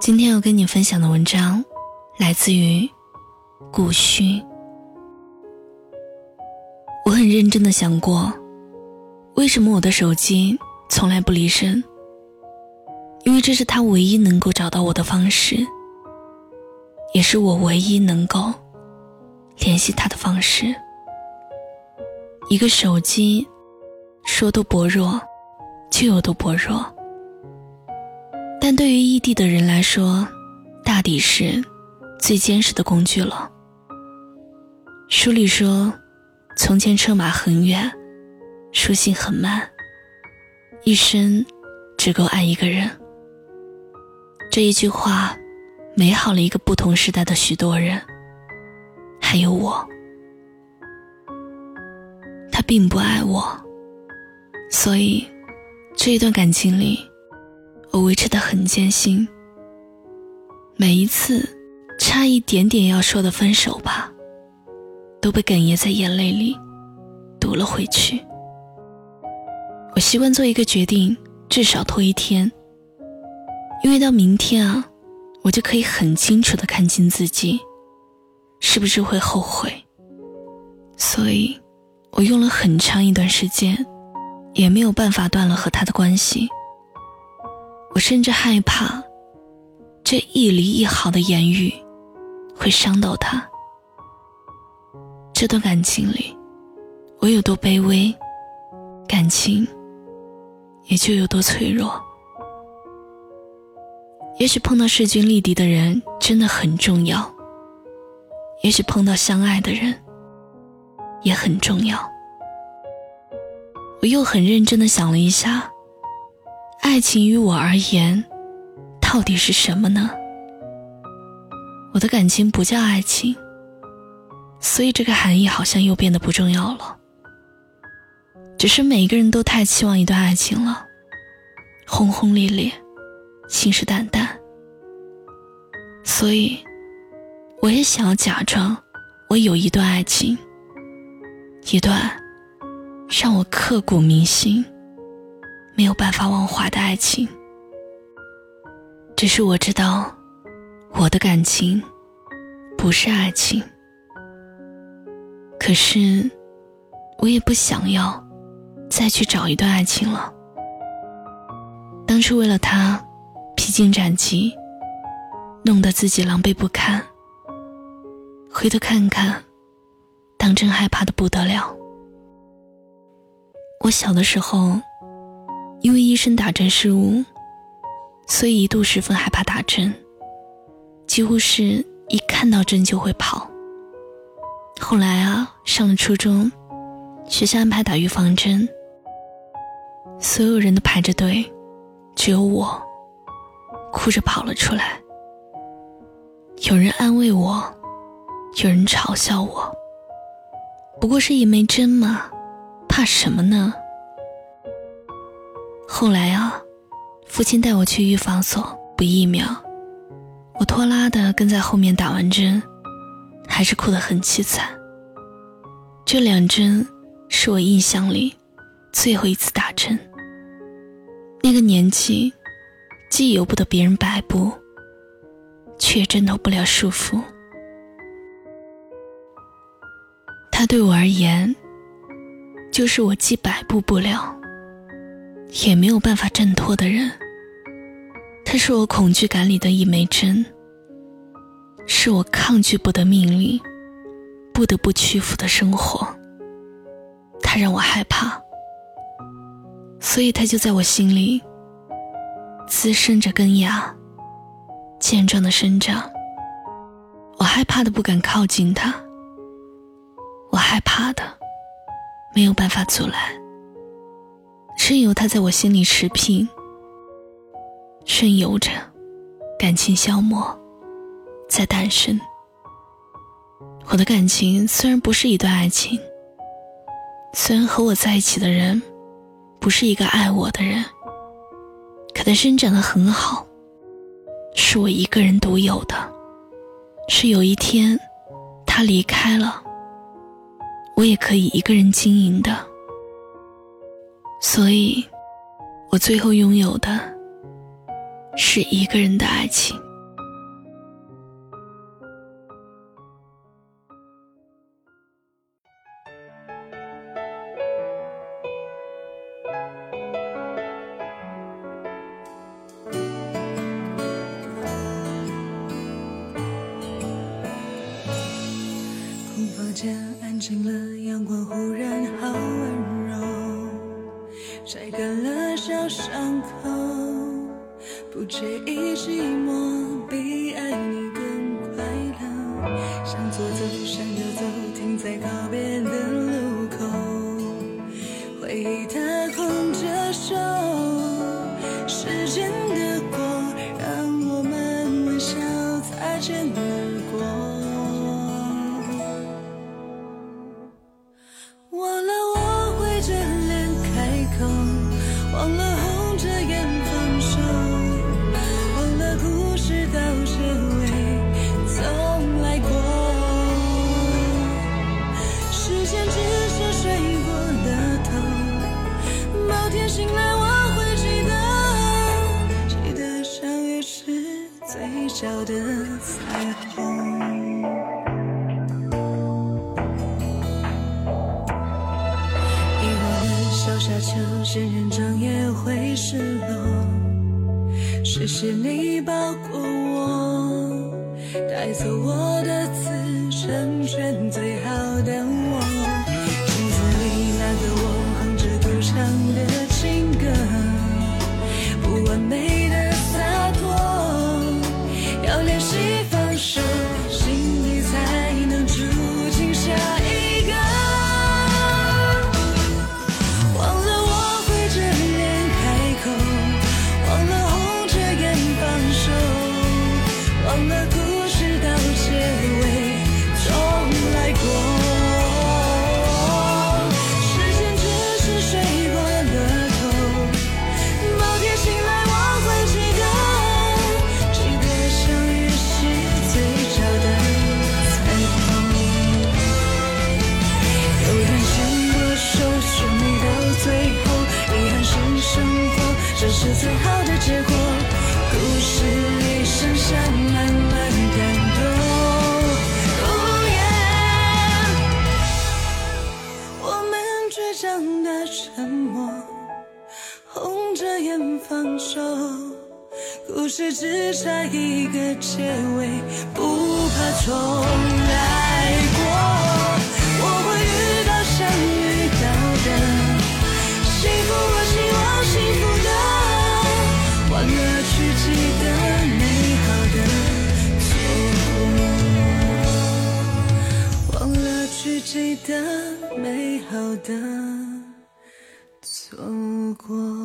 今天要跟你分享的文章，来自于古虚。我很认真的想过，为什么我的手机从来不离身？因为这是他唯一能够找到我的方式，也是我唯一能够联系他的方式。一个手机，说多薄弱，就有多薄弱。但对于异地的人来说，大抵是最坚实的工具了。书里说，从前车马很远，书信很慢，一生只够爱一个人。这一句话，美好了一个不同时代的许多人，还有我。他并不爱我，所以这一段感情里，我维持的很艰辛。每一次差一点点要说的分手吧，都被哽咽在眼泪里堵了回去。我习惯做一个决定，至少拖一天，因为到明天啊，我就可以很清楚的看清自己，是不是会后悔。所以。我用了很长一段时间，也没有办法断了和他的关系。我甚至害怕，这一离一好的言语会伤到他。这段感情里，我有多卑微，感情也就有多脆弱。也许碰到势均力敌的人真的很重要，也许碰到相爱的人。也很重要。我又很认真的想了一下，爱情于我而言，到底是什么呢？我的感情不叫爱情，所以这个含义好像又变得不重要了。只是每个人都太期望一段爱情了，轰轰烈烈，信誓旦旦，所以我也想要假装我有一段爱情。一段让我刻骨铭心、没有办法忘怀的爱情。只是我知道，我的感情不是爱情。可是，我也不想要再去找一段爱情了。当初为了他，披荆斩棘，弄得自己狼狈不堪。回头看看。当真害怕的不得了。我小的时候，因为医生打针失误，所以一度十分害怕打针，几乎是一看到针就会跑。后来啊，上了初中，学校安排打预防针，所有人都排着队，只有我哭着跑了出来。有人安慰我，有人嘲笑我。不过是一枚针嘛，怕什么呢？后来啊，父亲带我去预防所补疫苗，我拖拉的跟在后面打完针，还是哭得很凄惨。这两针是我印象里最后一次打针。那个年纪，既由不得别人摆布，却挣脱不了束缚。他对我而言，就是我既摆布不了，也没有办法挣脱的人。他是我恐惧感里的一枚针，是我抗拒不得命运，不得不屈服的生活。他让我害怕，所以他就在我心里滋生着根芽，健壮的生长。我害怕的不敢靠近他。我害怕的，没有办法阻拦，任由它在我心里持平，任由着感情消磨，在诞生。我的感情虽然不是一段爱情，虽然和我在一起的人不是一个爱我的人，可它生长得很好，是我一个人独有的，是有一天他离开了。我也可以一个人经营的，所以我最后拥有的是一个人的爱情。空房间安静了阳光忽然好温柔晒干了小伤口，不介意寂寞，比爱你更快乐。向左走，向右走，停在告别的路口，回忆时间只是睡过了头，某天醒来我会记得，记得相遇时嘴角的彩虹。遗忘的小沙丘，仙人掌也会失落。谢谢你抱过我，带走我的刺，成全最好的的结果。故事里剩下慢慢感动。哦耶我们倔强的沉默，红着眼放手，故事只差一个结尾，不怕重来的错过。